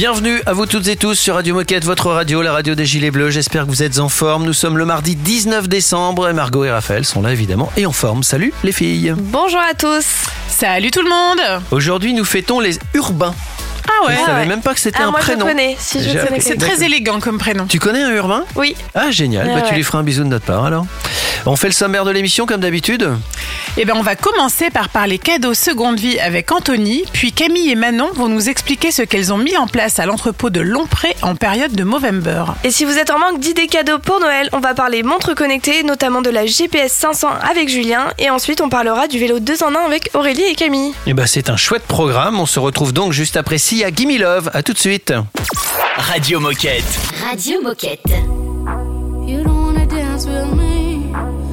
Bienvenue à vous toutes et tous sur Radio Moquette, votre radio, la radio des Gilets Bleus. J'espère que vous êtes en forme. Nous sommes le mardi 19 décembre et Margot et Raphaël sont là évidemment et en forme. Salut les filles. Bonjour à tous. Salut tout le monde Aujourd'hui, nous fêtons les urbains. Ah ouais Je savais même pas que c'était Ah, un moi prénom. je connais, si je J'ai connais. appris. C'est quelqu'un. très élégant comme prénom. Tu connais un urbain? Oui. Ah génial, Ouais, bah, tu ouais. lui feras un bisou de notre part alors. On fait le sommaire de l'émission comme d'habitude? Eh ben on va commencer par parler cadeaux seconde vie avec Anthony, puis Camille et Manon vont nous expliquer ce qu'elles ont mis en place à l'entrepôt de Lompré en période de Movember. Et si vous êtes en manque d'idées cadeaux pour Noël, on va parler montre connectée, notamment de la GPS 500 avec Julien. Et ensuite, on parlera du vélo 2 en 1 avec Aurélie et Camille. Et bah c'est un chouette programme. On se retrouve donc juste après Sia Gimme Love. À tout de suite. Radio Moquette. Radio Moquette. You don't wanna dance with me,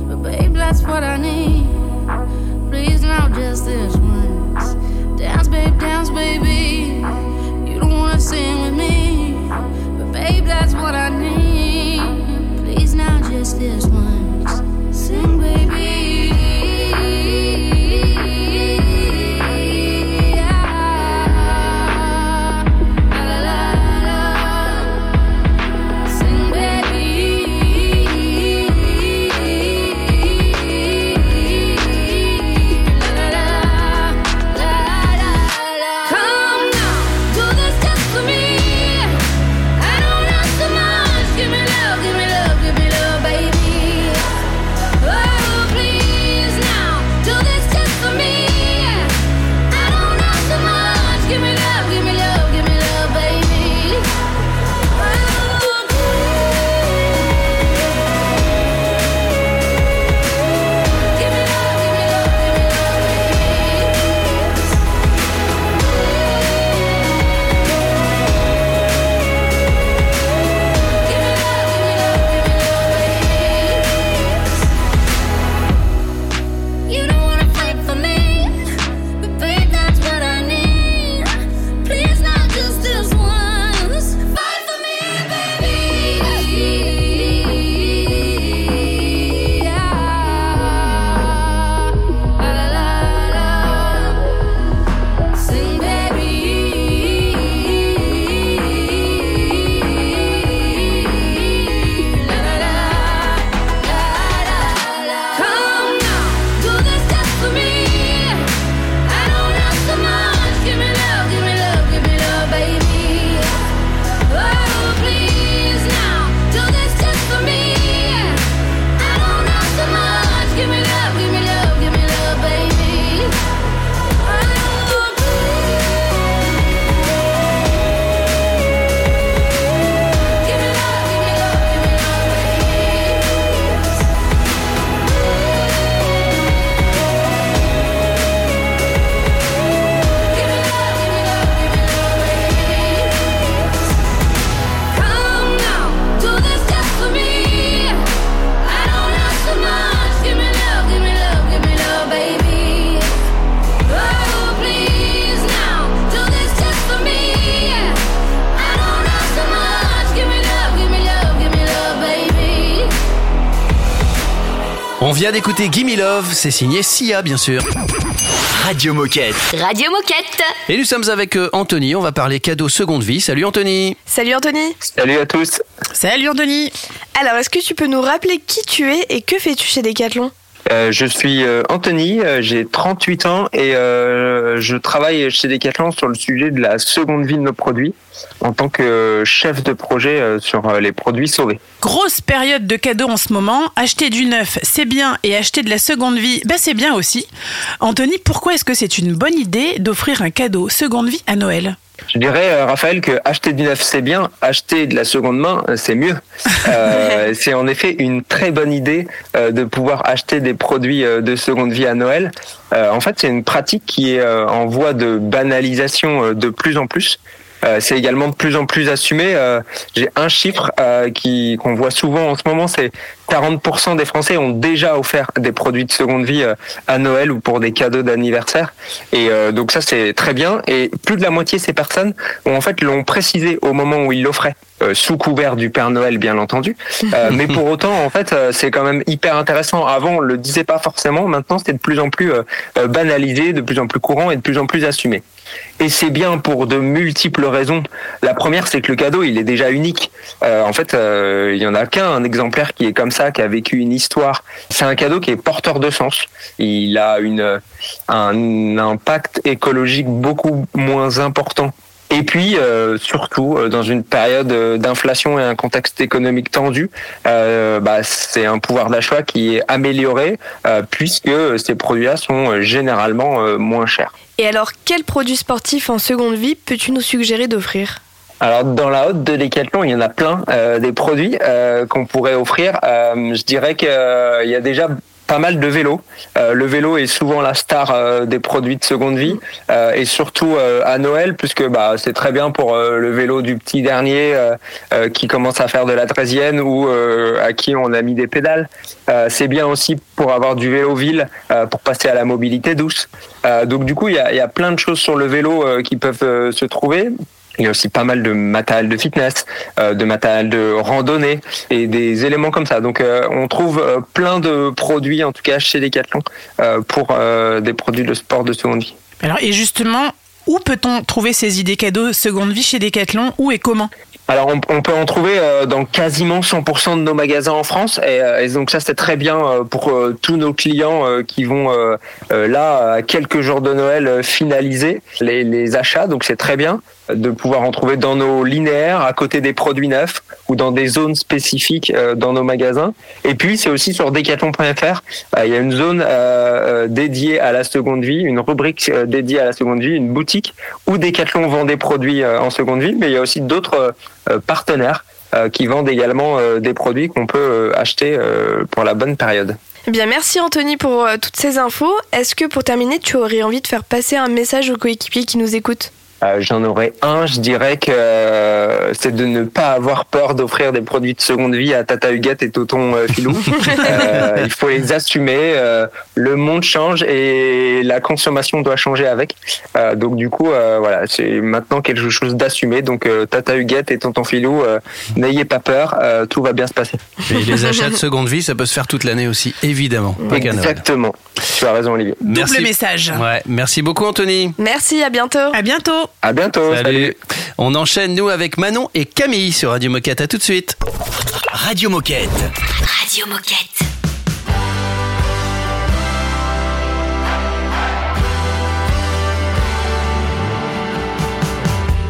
but babe, that's what I need. Please now, just this once. Dance, babe, dance, baby. You don't wanna sing with me, but babe, that's what I need. Please now, just this once. Vient d'écouter Gimme Love. C'est signé Sia bien sûr. Radio Moquette. Radio Moquette. Et nous sommes avec euh, Anthony. On va parler cadeau seconde vie. Salut Anthony. Salut Anthony. Salut à tous. Salut Anthony Alors, est-ce que tu peux nous rappeler qui tu es et que fais-tu chez Decathlon? Euh, je suis euh, Anthony, euh, j'ai 38 ans et je travaille chez Decathlon sur le sujet de la seconde vie de nos produits en tant que chef de projet sur les produits sauvés. Grosse période de cadeaux en ce moment. Acheter du neuf, c'est bien, et acheter de la seconde vie, bah c'est bien aussi. Anthony, pourquoi est-ce que c'est une bonne idée d'offrir un cadeau seconde vie à Noël? Je dirais, euh, Raphaël, que acheter du neuf, c'est bien. Acheter de la seconde main, euh, c'est mieux. Euh, c'est en effet une très bonne idée euh, de pouvoir acheter des produits de seconde vie à Noël. Euh, en fait, c'est une pratique qui est euh, en voie de banalisation euh, de plus en plus. Euh, c'est également de plus en plus assumé. Euh, J'ai un chiffre euh, qui qu'on voit souvent en ce moment, c'est 40% des Français ont déjà offert des produits de seconde vie euh, à Noël ou pour des cadeaux d'anniversaire. Et euh, donc ça c'est très bien. Et plus de la moitié de ces personnes ont en fait l'ont précisé au moment où ils l'offraient. euh, sous couvert du Père Noël, bien entendu. Euh, mais pour autant, en fait, euh, c'est quand même hyper intéressant. Avant, on le disait pas forcément. Maintenant, c'est de plus en plus banalisé, de plus en plus courant et de plus en plus assumé. Et c'est bien pour de multiples raisons. La première, c'est que le cadeau, il est déjà unique. Euh, en fait, euh, il y en a qu'un un exemplaire qui est comme ça, qui a vécu une histoire. C'est un cadeau qui est porteur de sens. Il a un impact écologique beaucoup moins important. Et puis, euh, surtout, dans une période d'inflation et un contexte économique tendu, bah, c'est un pouvoir d'achat qui est amélioré puisque ces produits-là sont généralement moins chers. Et alors, quel produit sportif en seconde vie peux-tu nous suggérer d'offrir? Alors dans la haute de Decathlon, il y en a plein euh, des produits euh, qu'on pourrait offrir. Euh, je dirais qu'il y a déjà pas mal de vélos. Euh, le vélo est souvent la star euh, des produits de seconde vie euh, et surtout euh, à Noël puisque bah c'est très bien pour euh, le vélo du petit dernier qui commence à faire de la treizième ou à qui on a mis des pédales. C'est bien aussi pour avoir du vélo ville pour passer à la mobilité douce. Donc du coup il y a, y a plein de choses sur le vélo qui peuvent se trouver. Il y a aussi pas mal de matériel de fitness, euh, de matériel de randonnée et des éléments comme ça. Donc euh, on trouve euh, plein de produits, en tout cas chez Decathlon, pour des produits de sport de seconde vie. Alors, et justement, où peut-on trouver ces idées cadeaux seconde vie chez Decathlon? Où et comment? Alors on, peut en trouver euh, dans quasiment 100% de nos magasins en France. Et, euh, donc ça c'est très bien euh, pour tous nos clients qui vont là à quelques jours de Noël finaliser les achats. Donc c'est très bien de pouvoir en trouver dans nos linéaires à côté des produits neufs ou dans des zones spécifiques euh, dans nos magasins et puis c'est aussi sur decathlon.fr euh, il y a une zone euh, dédiée à la seconde vie une rubrique dédiée à la seconde vie une boutique où Decathlon vend des produits en seconde vie mais il y a aussi d'autres partenaires qui vendent également des produits qu'on peut acheter pour la bonne période. Eh bien, merci Anthony pour toutes ces infos. Est-ce que pour terminer, tu aurais envie de faire passer un message aux coéquipiers qui nous écoutent? Euh, J'en aurais un, je dirais que euh, c'est de ne pas avoir peur d'offrir des produits de seconde vie à Tata Huguette et Toton euh, Filou. Euh, il faut les assumer. euh, le monde change et la consommation doit changer avec. Euh, donc du coup, euh, voilà, c'est maintenant quelque chose d'assumer. Donc euh, Tata Huguette et Tonton Filou, euh, n'ayez pas peur, euh, tout va bien se passer. Et les achats de seconde vie, ça peut se faire toute l'année aussi, évidemment. Pas. Exactement. Tu as raison, Olivier. Double message. Ouais, merci beaucoup Anthony. Merci, à bientôt. À bientôt. À bientôt. Salut. On enchaîne nous avec Manon et Camille sur Radio Moquette. À tout de suite. Radio Moquette. Radio Moquette.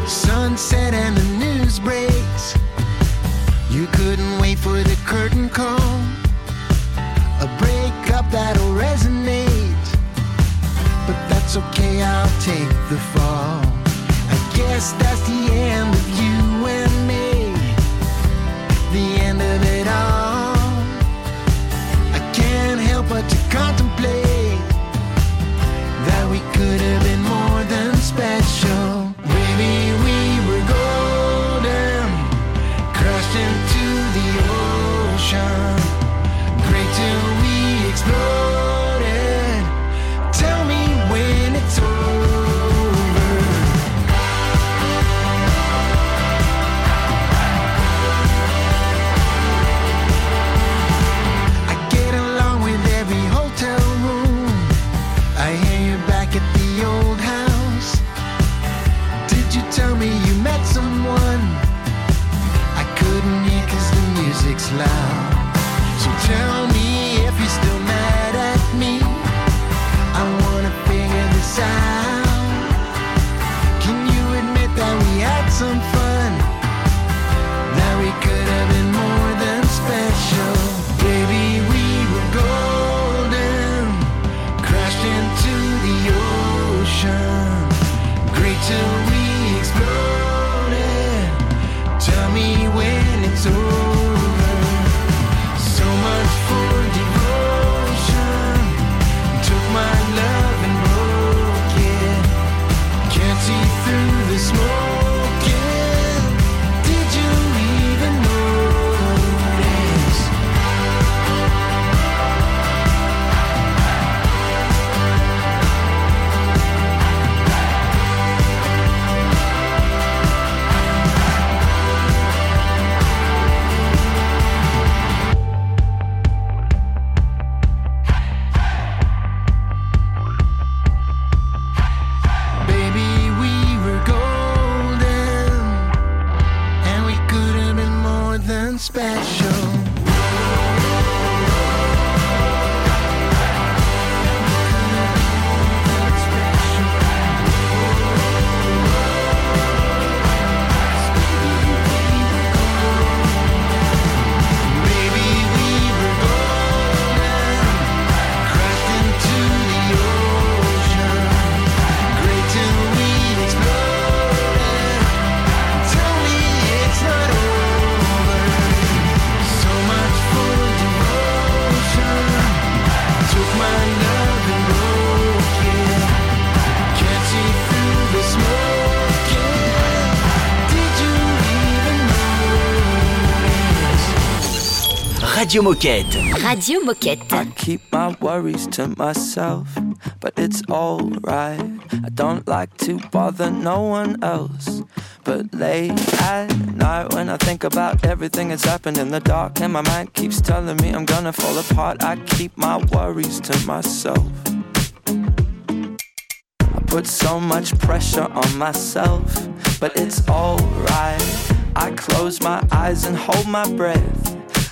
Sunset and the news breaks. You couldn't wait for the curtain call. A breakup that'll resonate. But that's okay, I'll take the fall. Guess that's the end of you and me. The end of it all. I can't help but to contemplate Radio Moquette. Radio Moquette. I keep my worries to myself, but it's alright. I don't like to bother no one else. But late at night, when I think about everything that's happened in the dark, and my mind keeps telling me I'm gonna fall apart, I keep my worries to myself. I put so much pressure on myself, but it's alright. I close my eyes and hold my breath.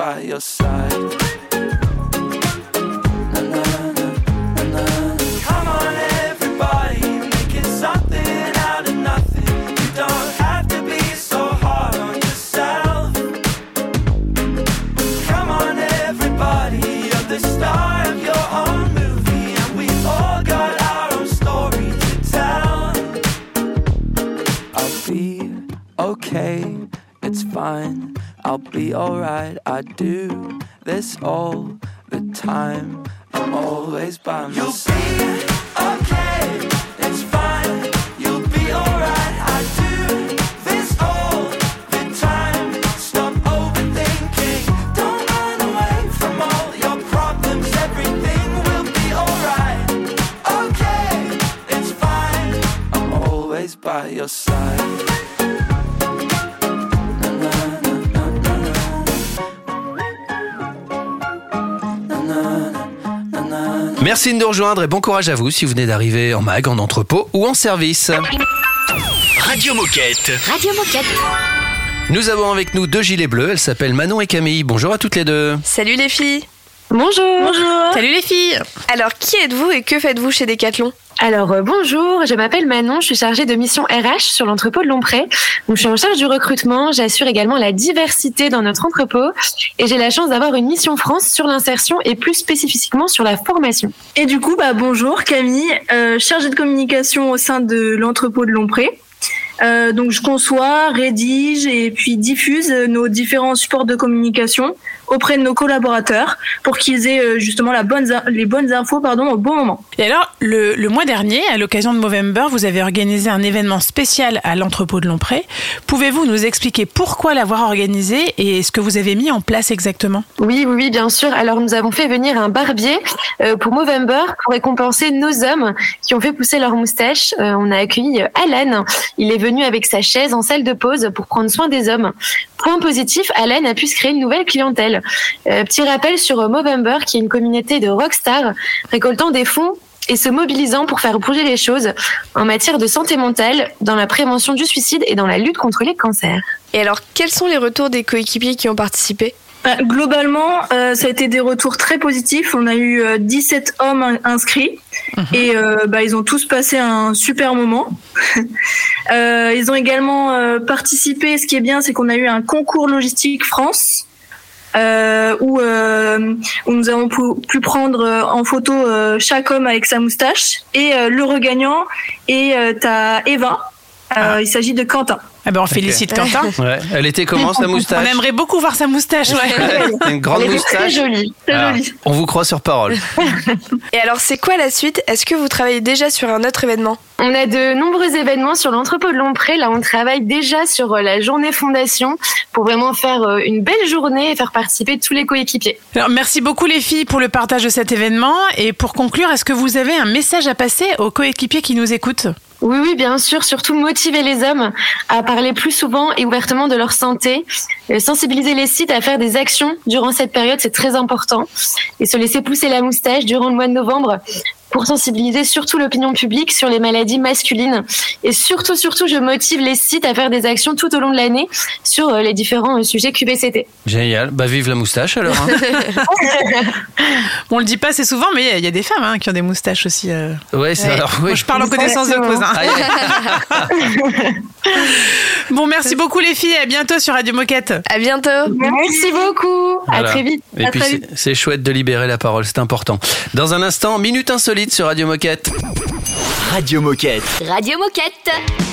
By your side. Be alright. I do this all the time. I'm always by my Merci de nous rejoindre et bon courage à vous si vous venez d'arriver en mag, en entrepôt ou en service. Radio Moquette. Radio Moquette. Nous avons avec nous deux gilets bleus. Elles s'appellent Manon et Camille. Bonjour à toutes les deux. Salut les filles Bonjour. Bonjour. Salut les filles Alors, qui êtes-vous et que faites-vous chez Decathlon Alors euh, bonjour, je m'appelle Manon, je suis chargée de mission RH sur l'entrepôt de Lompré. Donc je suis en charge du recrutement, j'assure également la diversité dans notre entrepôt et j'ai la chance d'avoir une mission France sur l'insertion et plus spécifiquement sur la formation. Et du coup, bah, bonjour Camille, euh, chargée de communication au sein de l'entrepôt de Lompré. Euh, donc je conçois, rédige et puis diffuse nos différents supports de communication auprès de nos collaborateurs pour qu'ils aient euh, justement la bonne, les bonnes infos pardon, au bon moment. Et alors, le, le mois dernier, à l'occasion de Movember, vous avez organisé un événement spécial à l'entrepôt de Lompré. Pouvez-vous nous expliquer pourquoi l'avoir organisé et ce que vous avez mis en place exactement? Oui, oui, oui, bien sûr. Alors nous avons fait venir un barbier euh, pour Movember pour récompenser nos hommes qui ont fait pousser leurs moustaches. Euh, on a accueilli Alan. Il est venu avec sa chaise en salle de pause pour prendre soin des hommes. Point positif, Alan a pu se créer une nouvelle clientèle. Euh, petit rappel sur Movember, qui est une communauté de rockstars récoltant des fonds et se mobilisant pour faire bouger les choses en matière de santé mentale, dans la prévention du suicide et dans la lutte contre les cancers. Et alors, quels sont les retours des coéquipiers qui ont participé? Globalement, euh, ça a été des retours très positifs. On a eu euh, 17 hommes in- inscrits et euh, bah, ils ont tous passé un super moment. Euh, ils ont également euh, participé. Ce qui est bien, c'est qu'on a eu un concours logistique France. euh, où, euh, où nous avons pu, pu prendre euh, en photo euh, chaque homme avec sa moustache et euh, le regagnant est euh, à Eva. Euh, Il s'agit de Quentin. Ah ben on félicite Quentin. Ouais. Elle était comment sa moustache On aimerait beaucoup voir sa moustache. Ouais. Une grande Elle très moustache. jolie. Très Alors, joli. on vous croit sur parole. Et alors, c'est quoi la suite? Est-ce que vous travaillez déjà sur un autre événement? On a de nombreux événements sur l'entrepôt de Lompré. Là, on travaille déjà sur euh, la journée fondation pour vraiment faire euh, une belle journée et faire participer tous les coéquipiers. Alors, merci beaucoup les filles pour le partage de cet événement. Et pour conclure, est-ce que vous avez un message à passer aux coéquipiers qui nous écoutent? Oui, oui, bien sûr. Surtout motiver les hommes à parler plus souvent et ouvertement de leur santé. Euh, Sensibiliser les sites à faire des actions durant cette période, c'est très important. Et se laisser pousser la moustache durant le mois de novembre pour sensibiliser surtout l'opinion publique sur les maladies masculines. Et surtout, surtout, je motive les sites à faire des actions tout au long de l'année sur euh, les différents euh, sujets QVCT. Génial. Bah, vive la moustache alors. hein. On le dit pas assez souvent, mais il y a des femmes hein, qui ont des moustaches aussi. euh. Ouais, c'est Ouais. alors. Moi, je parle en connaissance de cause. hein. bon, merci beaucoup les filles. À bientôt sur Radio Moquette. À bientôt. Merci beaucoup. À Voilà. très vite. Et À puis c'est chouette de libérer la parole, c'est important. Dans un instant, minute insolite sur Radio Moquette. Radio Moquette. Radio Moquette.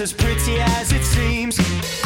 As pretty as it seems.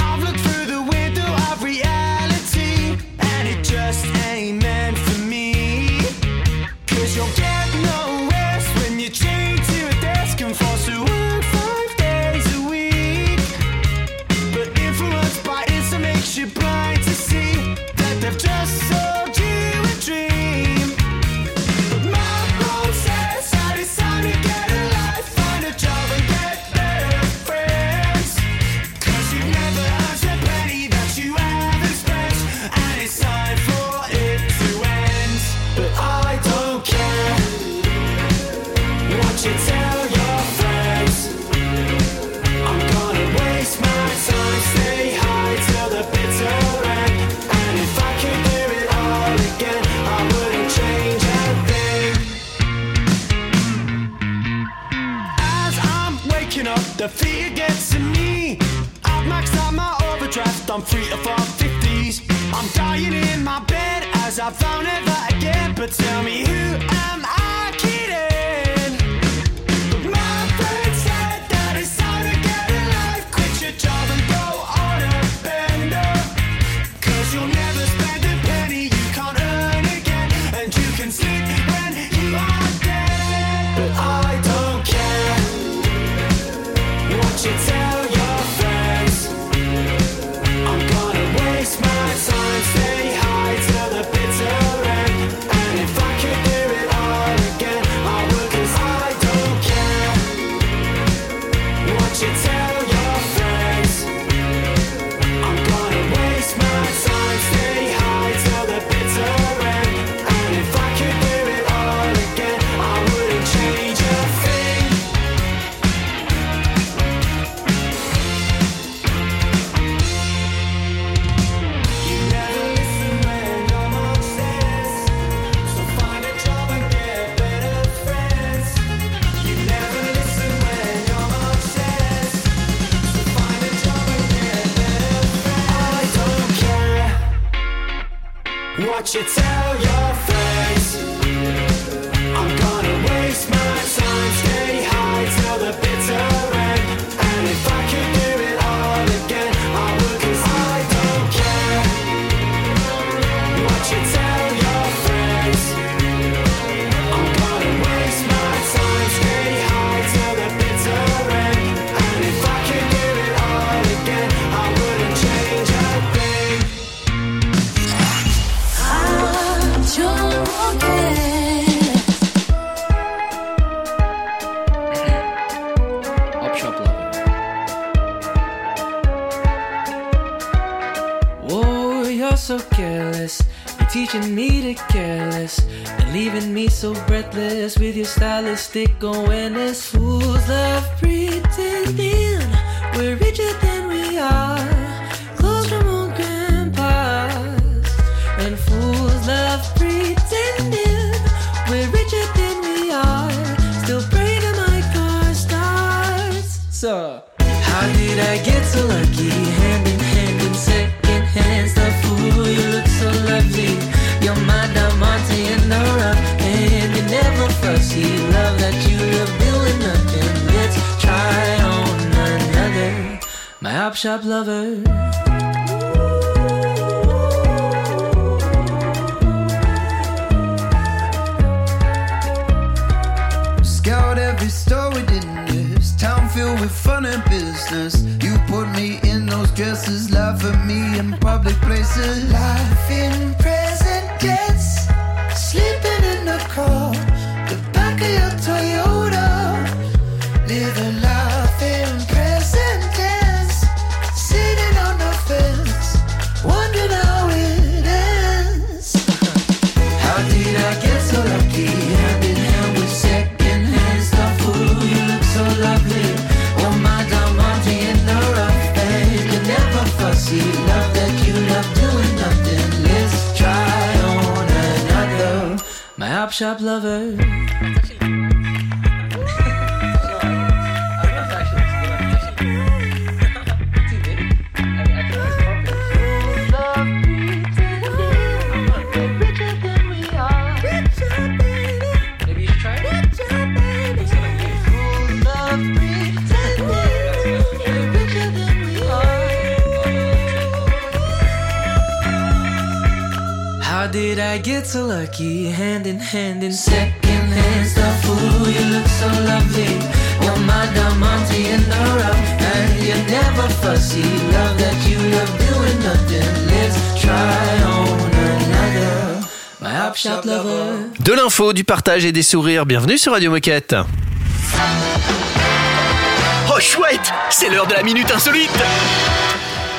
Overdraft, I'm 450s. I'm dying in my bed as I found never again. But tell me, who You're teaching me to careless and leaving me so breathless with your stylistic awareness. Fools love pretending. We're richer than shop lover. Scout every store within this town filled with fun and business. You put me in those dresses, laugh at me in public places. Life My op shop lover. Did I get so lucky? Hand in hand in second hand stuff. Ooh, you look so lovely. You're my diamante in the rough, and you're never fussy. Love that you love doing nothing. Let's try on another. My op shop lover. De l'info, du partage et des sourires. Bienvenue sur Radio Moquette. Oh chouette, c'est l'heure de la minute insolite.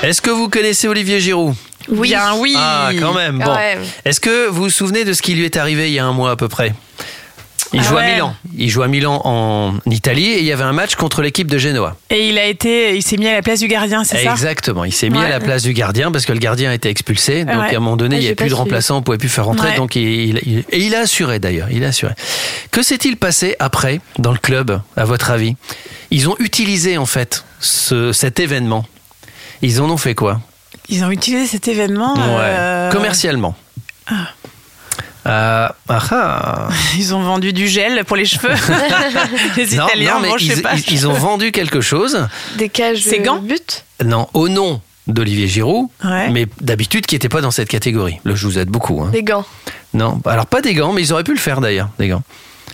Est-ce que vous connaissez Olivier Giroud? Oui. Bien oui. Ah, quand même. Bon. Ouais. Est-ce que vous vous souvenez de ce qui lui est arrivé il y a un mois à peu près? Il Ah joue à. Milan. Il joue à Milan en Italie et il y avait un match contre l'équipe de Genoa. Et il a été, il s'est mis à la place du gardien, c'est ça? Exactement. Il s'est mis Ouais. à la place du gardien parce que le gardien a été expulsé. Donc Ouais. à un moment donné, Ah, il n'y avait plus de remplaçant, on pouvait plus faire rentrer. Donc il, il- il- et il a assuré d'ailleurs. Il a assuré. Que s'est-il passé après dans le club, à votre avis? Ils ont utilisé en fait ce- cet événement. Ils en ont fait quoi? Ils ont utilisé cet événement. euh, Commercialement. Euh, ah ah. Ils ont vendu du gel pour les cheveux. les Non, Italiens, non, mais bon, je ils, sais pas. ils- ils ont vendu quelque chose. Des cages de gants but. Non, au nom d'Olivier Giroud, Ouais. mais d'habitude qui n'était pas dans cette catégorie. Là, je vous aide beaucoup. hein. Des gants. Non, alors pas des gants, mais ils auraient pu le faire d'ailleurs, des gants.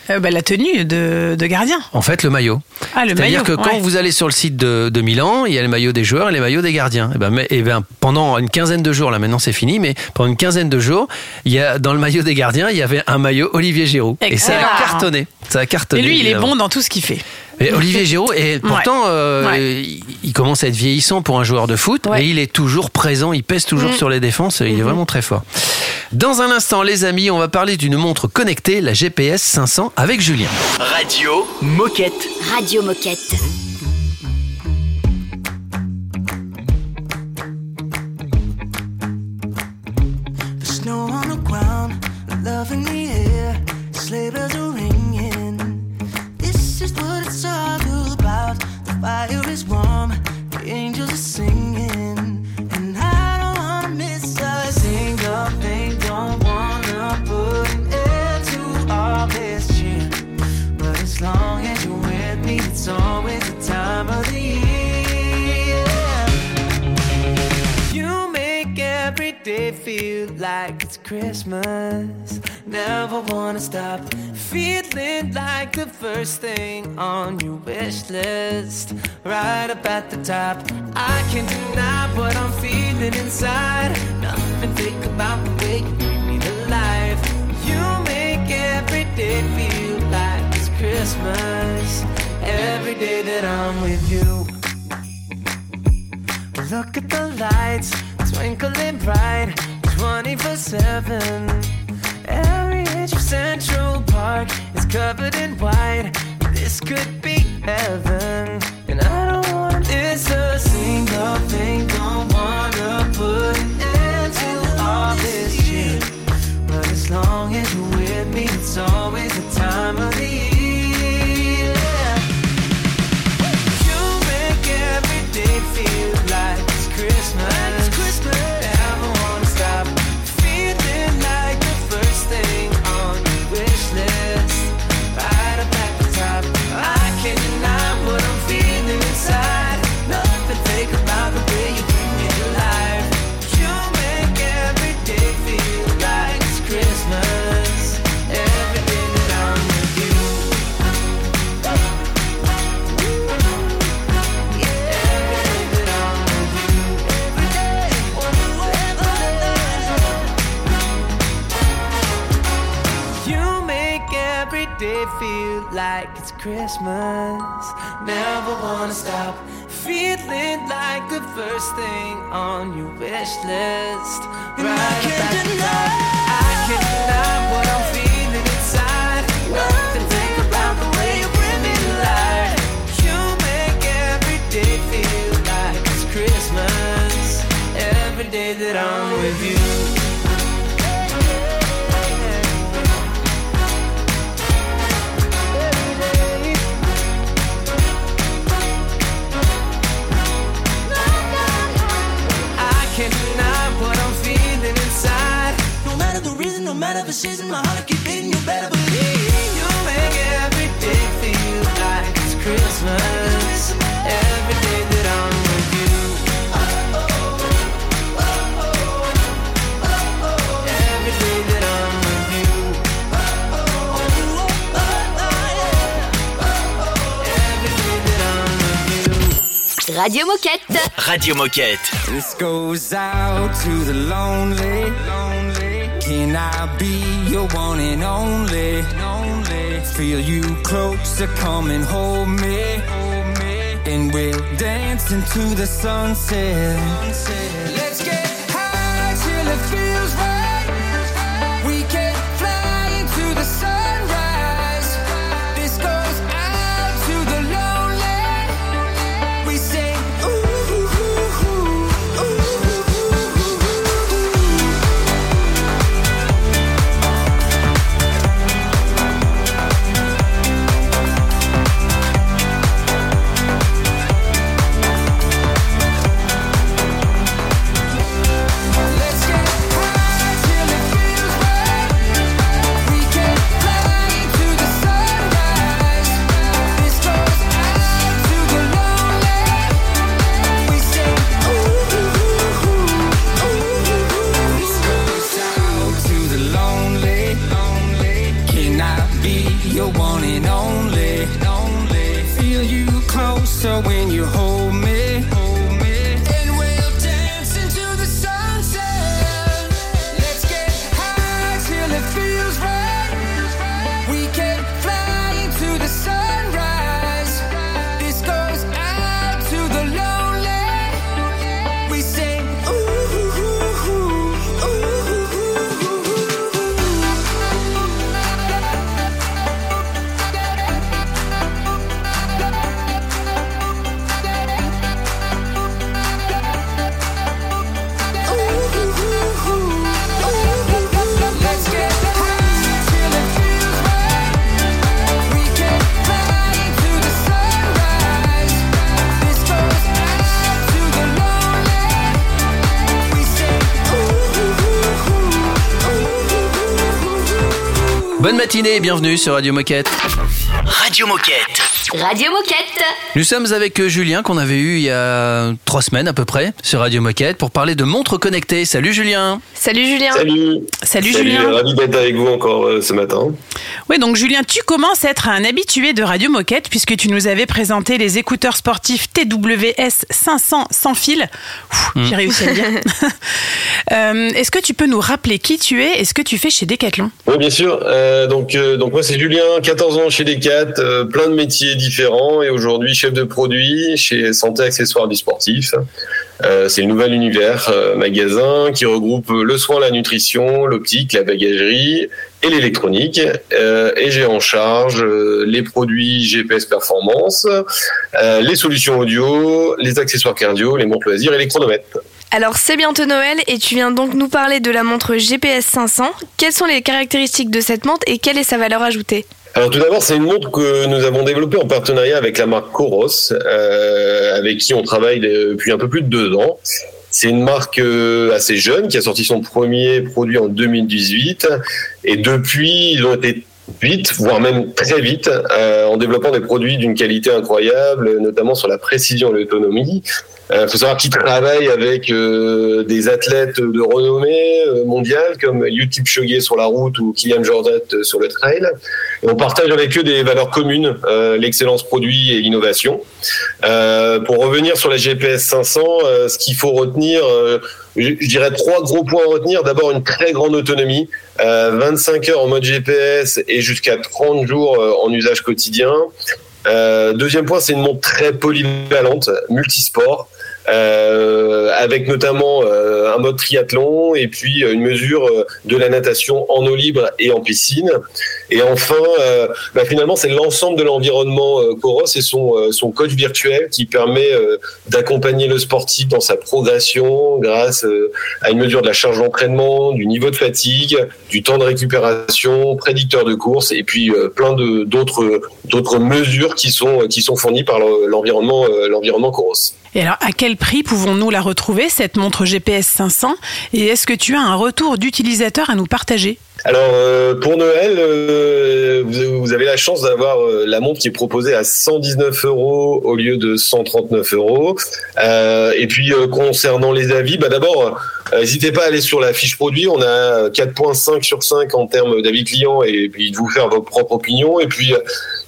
Euh, bah, la tenue de, de gardien. En fait, le maillot. Ah, C'est-à-dire que quand ouais. vous allez sur le site de, de Milan, il y a le maillot des joueurs et les maillots des gardiens. Et ben, mais- et ben, pendant une quinzaine de jours, là maintenant c'est fini, mais pendant une quinzaine de jours, il y a, dans le maillot des gardiens, il y avait un maillot Olivier Giroud. Et ça a cartonné. Ça a cartonné. Et lui, il est bon dans tout ce qu'il fait. Et Olivier Giroud, et pourtant, euh, Ouais. il- commence à être vieillissant pour un joueur de foot, Ouais. mais il est toujours présent, il pèse toujours Mm. sur les défenses, il est vraiment très fort. Dans un instant, les amis, on va parler d'une montre connectée, la GPS 500, avec Julien. Radio Moquette. Radio Moquette. Wish list. Right up at the top. I can't deny what I'm feeling inside. Nothing fake about the way you bring me to life. You make every day feel like it's Christmas. Every day that I'm with you. Look at the lights twinkling bright 24 7. Every inch of Central Park is covered in white. This could heaven. Wish list. Right Radio Moquette. Radio Moquette. This goes out to the lonely. Lonely. Can I be your one and only? Feel you closer, come and hold me. And we'll dance into the sunset. Let's bienvenue sur Radio Moquette. Radio Moquette. Radio Moquette. Nous sommes avec euh, Julien qu'on avait eu il y a trois semaines à peu près sur Radio Moquette pour parler de montres connectées. Salut Julien Salut Julien. Salut. Salut, Julien. Ravi d'être avec vous encore euh, ce matin. Oui, donc Julien, tu commences à être un habitué de Radio Moquette puisque tu nous avais présenté les écouteurs sportifs TWS 500 sans fil. Ouh, J'ai réussi à le dire. Euh, Est-ce que tu peux nous rappeler qui tu es et ce que tu fais chez Decathlon? Oui, bien sûr. Euh, donc, euh, donc moi, c'est Julien, 14 ans chez Decat, euh, plein de métiers différents et aujourd'hui chef de produit chez Santé Accessoires du Sportif. Euh, c'est le nouvel univers euh, magasin qui regroupe le soin, la nutrition, l'optique, la bagagerie et l'électronique. Euh, et j'ai en charge les produits GPS performance, les solutions audio, les accessoires cardio, les montres loisirs et les chronomètres. Alors c'est bientôt Noël et tu viens donc nous parler de la montre GPS 500. Quelles sont les caractéristiques de cette montre et quelle est sa valeur ajoutée? Alors tout d'abord, c'est une montre que nous avons développée en partenariat avec la marque Coros, euh, avec qui on travaille depuis un peu plus de deux ans. C'est une marque euh, assez jeune qui a sorti son premier produit en 2018 et depuis ils ont été vite, voire même très vite, euh, en développant des produits d'une qualité incroyable, notamment sur la précision et l'autonomie. Il faut savoir qu'ils travaillent avec euh, des athlètes de renommée euh, mondiale comme Utip Choguet sur la route ou Kylian Jordat euh, sur le trail. On partage avec eux des valeurs communes, euh, l'excellence produit et l'innovation. Euh, pour revenir sur la GPS 500, euh, ce qu'il faut retenir, euh, je, dirais trois gros points à retenir. D'abord, une très grande autonomie, euh, 25 heures en mode GPS et jusqu'à 30 jours euh, en usage quotidien. Euh, deuxième point, c'est une montre très polyvalente, multisport. Euh, avec notamment euh, un mode triathlon et puis euh, une mesure euh, de la natation en eau libre et en piscine. Et enfin, euh, bah, finalement, c'est l'ensemble de l'environnement euh, Coros et son, euh, son coach virtuel qui permet euh, d'accompagner le sportif dans sa progression grâce euh, à une mesure de la charge d'entraînement, du niveau de fatigue, du temps de récupération, prédicteur de course et puis euh, plein d'autres mesures qui sont qui sont fournies par le- l'environnement euh, l'environnement Coros. Et alors, à quel prix pouvons-nous la retrouver, cette montre GPS 500 Et est-ce que tu as un retour d'utilisateur à nous partager? Alors euh, pour Noël, euh, vous, avez la chance d'avoir euh, la montre qui est proposée à 119 euros au lieu de 139 euros. Et puis concernant les avis, bah d'abord, n'hésitez pas à aller sur la fiche produit. On a 4.5 sur 5 en termes d'avis clients et puis de vous faire votre propre opinion. Et puis euh,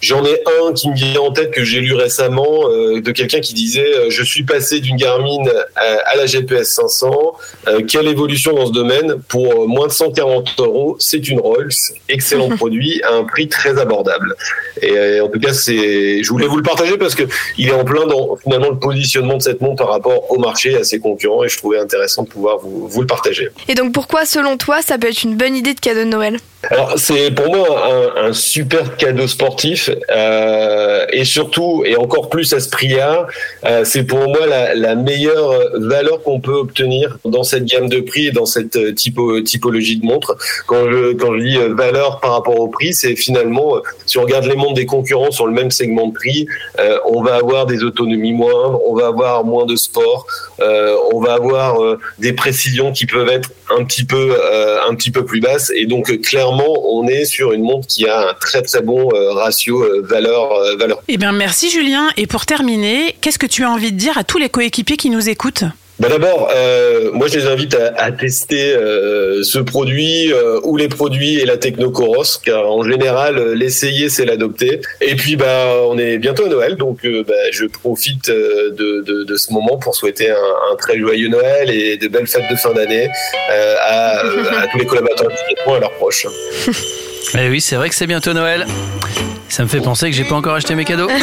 J'en ai un qui me vient en tête que j'ai lu récemment euh, de quelqu'un qui disait euh, je suis passé d'une Garmin à, à la GPS 500. Euh, quelle évolution dans ce domaine? Pour euh, moins de 140 euros C'est une Rolls, excellent produit à un prix très abordable. Et euh, en tout cas, c'est je voulais vous le partager parce que il est en plein dans finalement le positionnement de cette montre par rapport au marché et à ses concurrents et je trouvais intéressant de pouvoir vous, vous le partager. Et donc pourquoi, selon toi, ça peut être une bonne idée de cadeau de Noël? Alors c'est pour moi un, un super cadeau sportif euh, et surtout et encore plus à ce prix-là, euh, c'est pour moi la, la meilleure valeur qu'on peut obtenir dans cette gamme de prix et dans cette euh, typo, typologie de montre. Quand je quand je dis valeur par rapport au prix, c'est finalement si on regarde les montres des concurrents sur le même segment de prix, euh, on va avoir des autonomies moindres, on va avoir moins de sport, on va avoir des qui peuvent être un petit peu euh, un petit peu plus basses et donc euh, clairement on est sur une montre qui a un très très bon euh, ratio valeur valeur. Eh bien, merci Julien. Et pour terminer, qu'est-ce que tu as envie de dire à tous les coéquipiers qui nous écoutent? Bah d'abord, euh, moi je les invite à, à tester euh, ce produit euh, ou les produits et la techno Coros, car en général euh, l'essayer c'est l'adopter. Et puis bah on est bientôt à Noël, donc euh, bah, je profite euh, de, de, de ce moment pour souhaiter un, un très joyeux Noël et de belles fêtes de fin d'année à, à tous les collaborateurs et à leurs proches. Eh oui, c'est vrai que c'est bientôt Noël. Ça me fait penser que j'ai pas encore acheté mes cadeaux.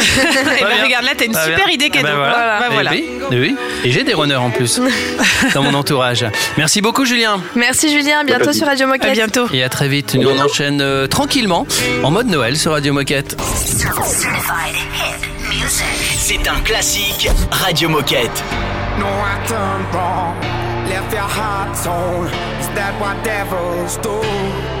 Eh ben, regarde, là, t'as une super bien. idée cadeau. Ah bah voilà. Bah, Eh oui, eh oui. Et j'ai des runners en plus dans mon entourage. Merci beaucoup Julien. Merci Julien, bientôt sur Radio Moquette. À bientôt. Et à très vite. Nous on enchaîne euh, tranquillement en mode Noël sur Radio Moquette. C'est un classique Radio Moquette. No, I turned wrong, left your heart torn. Is that what devils do?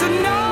To know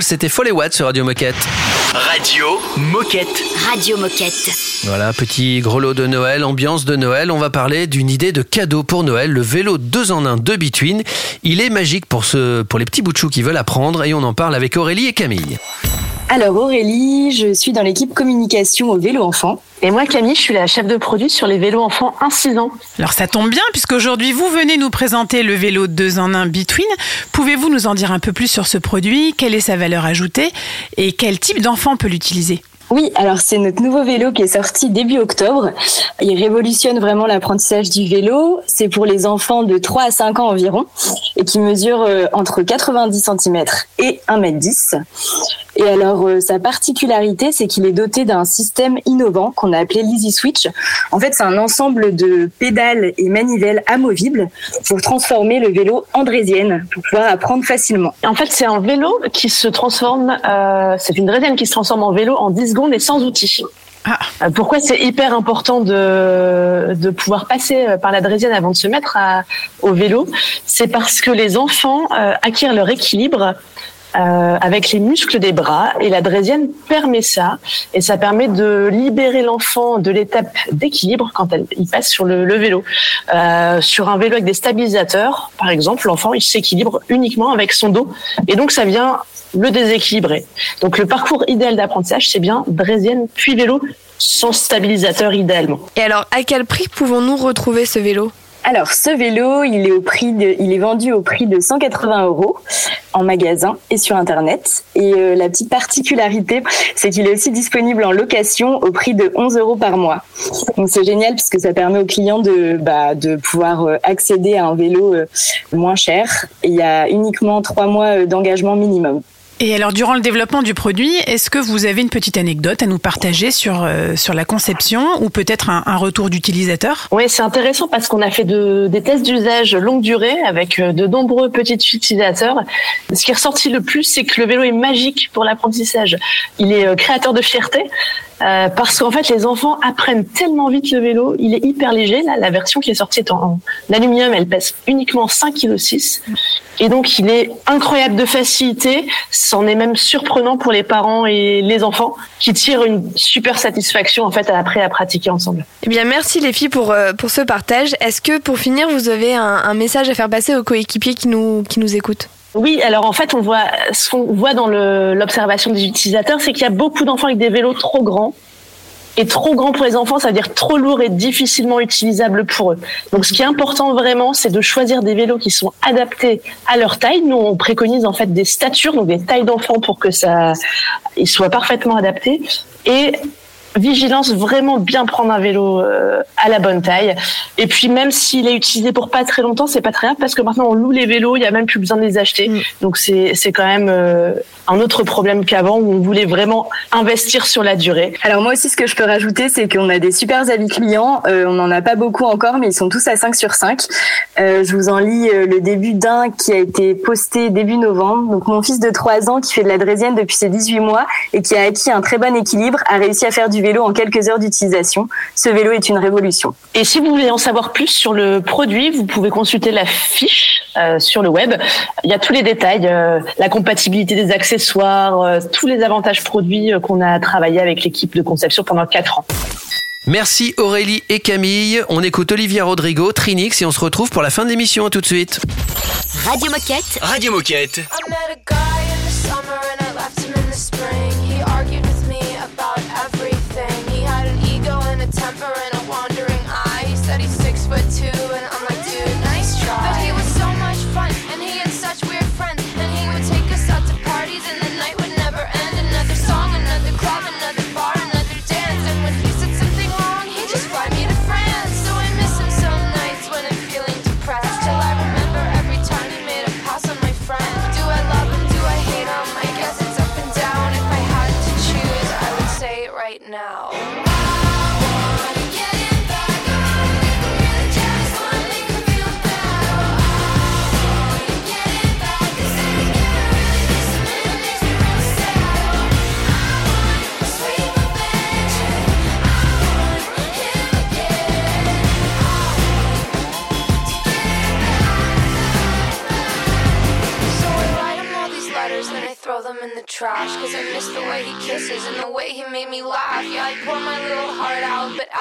C'était Follet Watt sur Radio Moquette. Radio Moquette. Radio Moquette. Voilà, petit grelot de Noël, ambiance de Noël. On va parler d'une idée de cadeau pour Noël, le vélo 2 en 1 de Between. Il est magique pour, ce, pour les petits bouts de choux qui veulent apprendre et on en parle avec Aurélie et Camille. Alors Aurélie, je suis dans l'équipe communication au vélo enfant. Et moi Camille, je suis la chef de produit sur les vélos enfants 1-6 ans. Alors ça tombe bien puisqu'aujourd'hui vous venez nous présenter le vélo 2 en 1 Between. Pouvez-vous nous en dire un peu plus sur ce produit? Quelle est sa valeur ajoutée? Et quel type d'enfant peut l'utiliser? Oui, alors c'est notre nouveau vélo qui est sorti début octobre. Il révolutionne vraiment l'apprentissage du vélo. C'est pour les enfants de 3 à 5 ans environ et qui mesure euh, entre 90 cm et 1m10. Et alors euh, sa particularité, c'est qu'il est doté d'un système innovant qu'on a appelé l'Easy Switch. En fait, c'est un ensemble de pédales et manivelles amovibles pour transformer le vélo en draisienne pour pouvoir apprendre facilement. En fait, c'est un vélo qui se transforme, euh, c'est une draisienne qui se transforme en vélo en 10 secondes et sans outils. Euh, Pourquoi c'est hyper important de, de pouvoir passer euh, par la draisienne avant de se mettre à- au vélo? C'est parce que les enfants euh, acquièrent leur équilibre euh, avec les muscles des bras et la draisienne permet ça et ça permet de libérer l'enfant de l'étape d'équilibre quand elle, il passe sur le, le vélo. Euh, sur un vélo avec des stabilisateurs, par exemple, l'enfant il s'équilibre uniquement avec son dos et donc ça vient le déséquilibrer. Donc le parcours idéal d'apprentissage c'est bien draisienne puis vélo sans stabilisateur idéalement. Et alors, à quel prix pouvons-nous retrouver ce vélo? Alors, ce vélo, il est au prix de, il est vendu au prix de 180 euros en magasin et sur internet. Et euh, la petite particularité, c'est qu'il est aussi disponible en location au prix de 11 euros par mois. Donc c'est génial puisque ça permet aux clients de, bah, de pouvoir euh, accéder à un vélo euh, moins cher. Il y a uniquement trois mois d'engagement minimum. Et alors, durant le développement du produit, est-ce que vous avez une petite anecdote à nous partager sur, euh, sur la conception ou peut-être un, retour d'utilisateur? Oui, c'est intéressant parce qu'on a fait de- des tests d'usage longue durée avec euh, de nombreux petits utilisateurs. Ce qui est ressorti le plus, c'est que le vélo est magique pour l'apprentissage. Il est euh, créateur de fierté. Euh, parce qu'en fait, les enfants apprennent tellement vite le vélo. Il est hyper léger. Là, la version qui est sortie est en, aluminium. Elle pèse uniquement 5,6 kg. Et donc, il est incroyable de facilité. C'en est même surprenant pour les parents et les enfants qui tirent une super satisfaction, en fait, après à pratiquer ensemble. Eh bien, merci les filles pour, euh, pour ce partage. Est-ce que pour finir, vous avez un, un message à faire passer aux coéquipiers qui nous, qui nous écoutent? Oui, alors en fait, on voit ce qu'on voit dans l'observation des utilisateurs, c'est qu'il y a beaucoup d'enfants avec des vélos trop grands. Et trop grands pour les enfants, ça veut dire trop lourd et difficilement utilisable pour eux. Donc, ce qui est important vraiment, c'est de choisir des vélos qui sont adaptés à leur taille. Nous, on préconise en fait des statures, donc des tailles d'enfants pour que ça, ils soient parfaitement adaptés. Et vigilance, vraiment bien prendre un vélo euh, à la bonne taille. Et puis même s'il est utilisé pour pas très longtemps, c'est pas très grave parce que maintenant on loue les vélos, il y a même plus besoin de les acheter. Donc c'est c'est quand même euh, un autre problème qu'avant où on voulait vraiment investir sur la durée. Alors moi aussi, ce que je peux rajouter, c'est qu'on a des super avis clients. Euh, on n'en a pas beaucoup encore, mais ils sont tous à 5 sur 5. Euh, je vous en lis euh, le début d'un qui a été posté début novembre. Donc mon fils de 3 ans qui fait de la draisienne depuis ses 18 mois et qui a acquis un très bon équilibre, a réussi à faire du vélo en quelques heures d'utilisation. Ce vélo est une révolution. Et si vous voulez en savoir plus sur le produit, vous pouvez consulter la fiche euh, sur le web. Il y a tous les détails, euh, la compatibilité des accessoires, euh, tous les avantages produits euh, qu'on a travaillé avec l'équipe de conception pendant 4 ans. Merci Aurélie et Camille. On écoute Olivia Rodrigo, Trinix et on se retrouve pour la fin de l'émission. À tout de suite. Radio Moquette. Radio Moquette.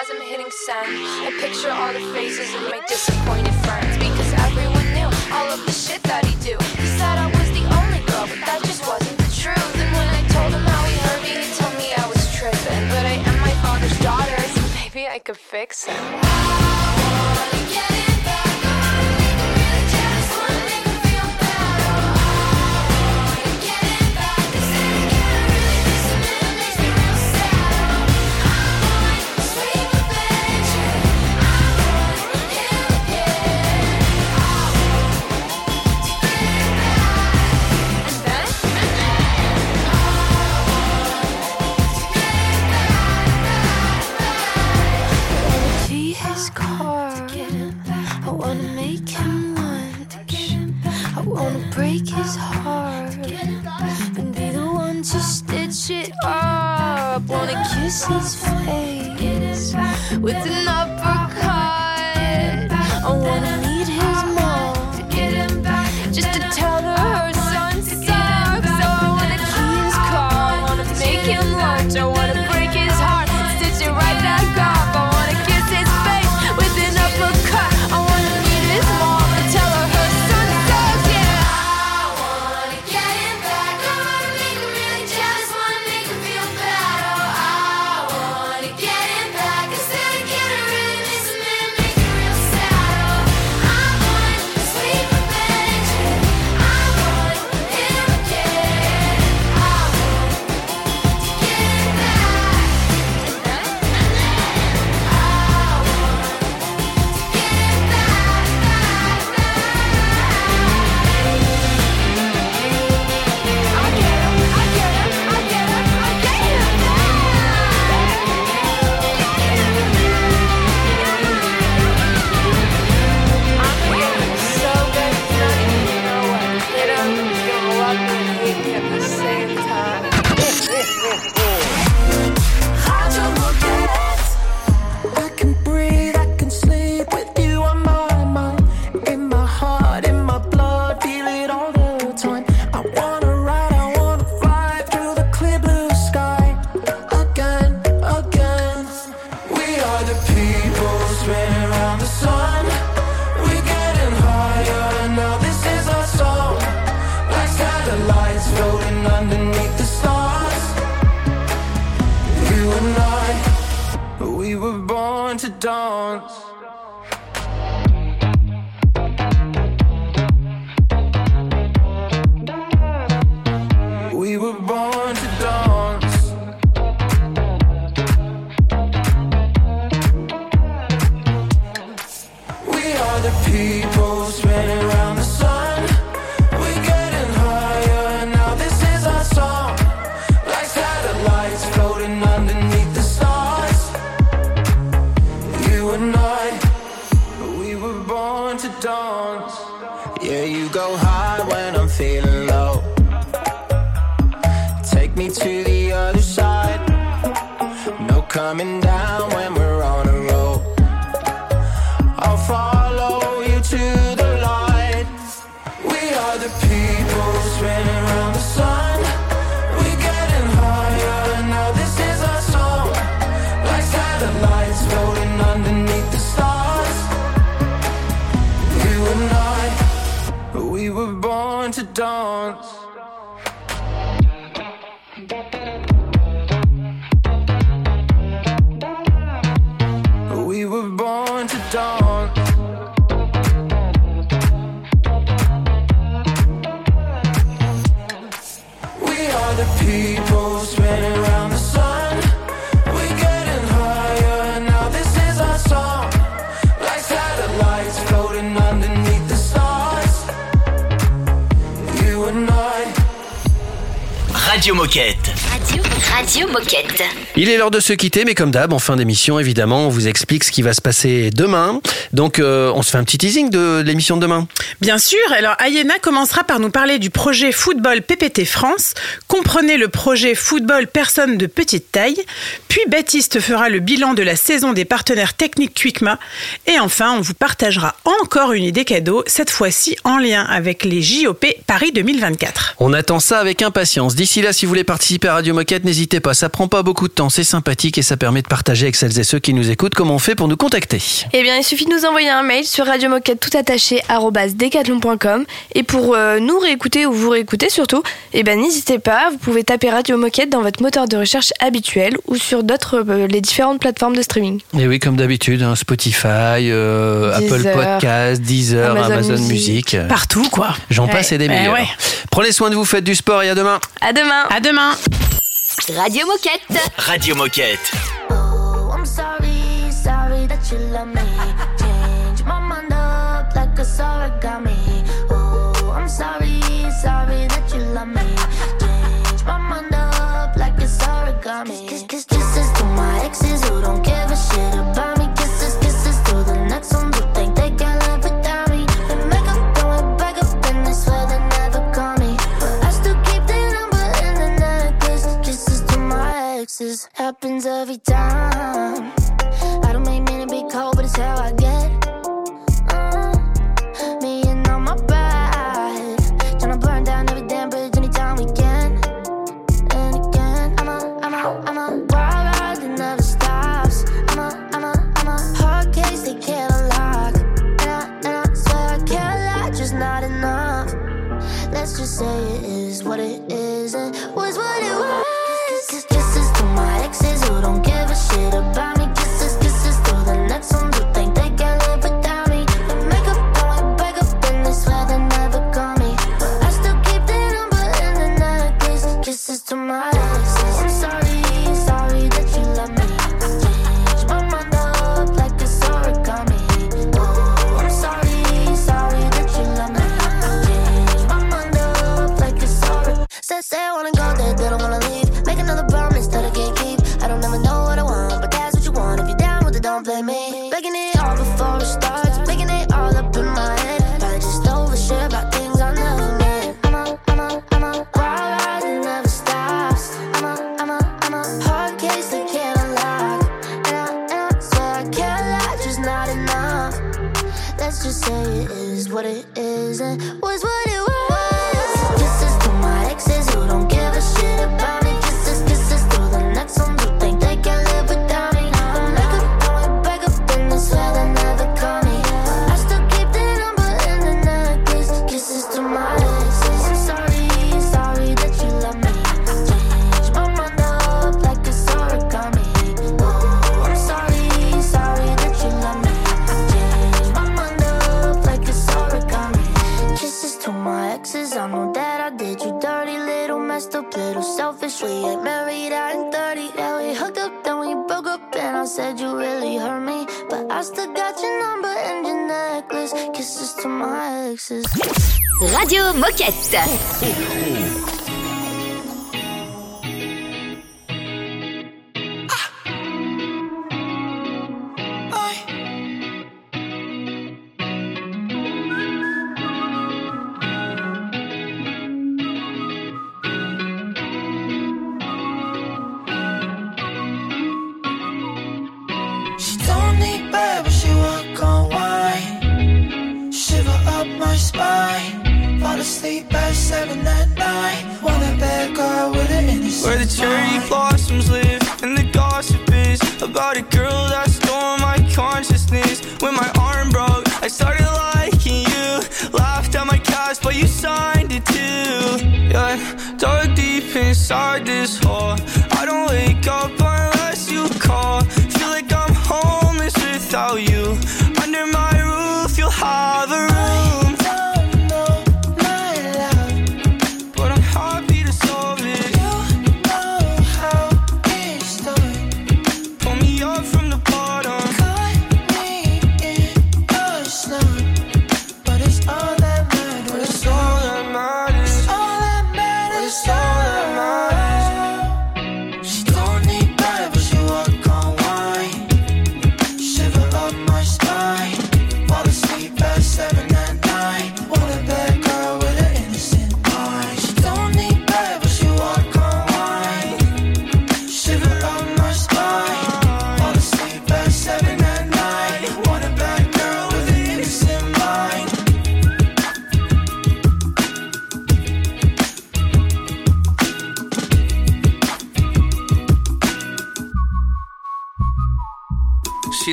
As I'm hitting send, I picture all the faces of my disappointed friends. Because everyone knew all of the shit that he do. He said I was the only girl, but that just wasn't the truth. And when I told him how he hurt me, he told me I was tripping. But I am my father's daughter, so maybe I could fix him. His face with another. bon Il est l'heure de se quitter, mais comme d'hab, en fin d'émission, évidemment, on vous explique ce qui va se passer demain. Donc, euh, on se fait un petit teasing de l'émission de demain. Bien sûr, alors Ayena commencera par nous parler du projet Football PPT France. Comprenez le projet Football Personnes de petite taille. Puis Baptiste fera le bilan de la saison des partenaires techniques Quickma. Et enfin, on vous partagera encore une idée cadeau, cette fois-ci en lien avec les JOP Paris 2024. On attend ça avec impatience. D'ici là, si vous voulez participer à Radio Moquette, n'hésitez pas. Ça prend pas beaucoup de temps, c'est sympathique et ça permet de partager avec celles et ceux qui nous écoutent comment on fait pour nous contacter. Eh bien, il suffit de nous envoyer un mail sur radiomoquette tout attaché decathlon.com et pour euh, nous réécouter ou vous réécouter surtout, eh ben n'hésitez pas, vous pouvez taper Radio Moquette dans votre moteur de recherche habituel ou sur d'autres euh, les différentes plateformes de streaming. Et oui, comme d'habitude, hein, Spotify, euh, Apple Podcast, Deezer, Amazon Amazon, Music. Music. Partout, quoi. J'en Ouais. passe et des Eh meilleurs. ouais. Prenez soin de vous, faites du sport et à demain. À demain. À demain. Radio Moquette. Radio Moquette. Oh, I'm sorry, sorry that you love me. Change my mind up like a origami. Exes happens every time. I don't make mean to be cold, but it's how I get. Uh, me and all my pride. Burn down every damn bridge anytime we can. And again, I'm a, I'm a, I'm a wild ride that never stops. I'm a, I'm a, I'm a hard case they can't unlock. And I, and I swear I just not enough. Let's just say it is what it is to my inside this hole, I don't wake up unless you call. Feel like I'm homeless without you.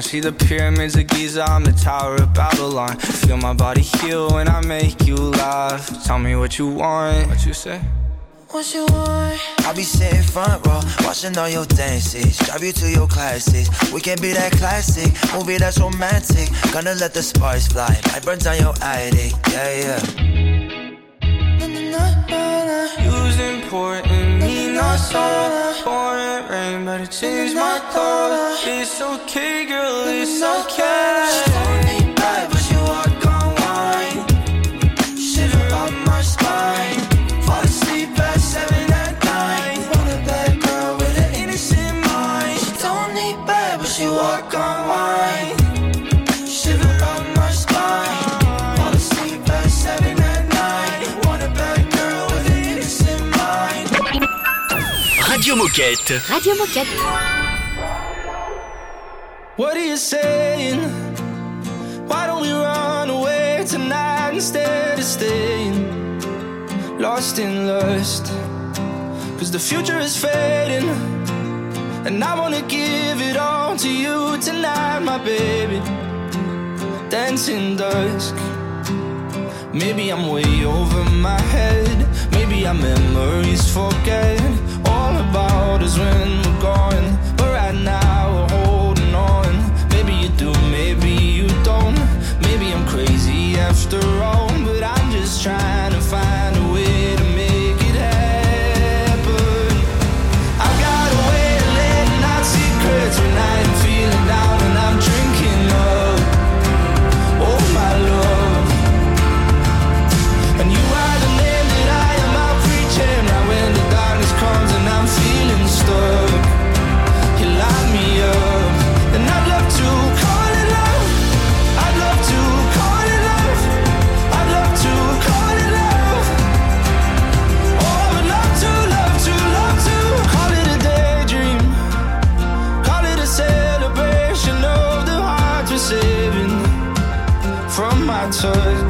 See the pyramids of Giza, I'm the Tower of Babylon. Feel my body heal when I make you laugh. Tell me what you want. What you say? What you want? I'll be sitting front row, watching all your dances. Drive you to your classes. We can be that classic movie that's romantic. Gonna let the sparks fly. I burn down your attic. Yeah, yeah. Using important? my soda. Pouring rain, but it changed my color. It's okay, girl, it's okay. Moquette. Radio Moquette. What are you saying? Why don't we run away tonight instead of staying lost in lust? Cause the future is fading, and I wanna give it all to you tonight, my baby. Dancing dusk. Maybe I'm way over my head. Maybe our memories forget orders when we're gone, But right now we're holding on. Maybe you do, maybe you don't. Maybe I'm crazy after all, but I'm just trying. answered.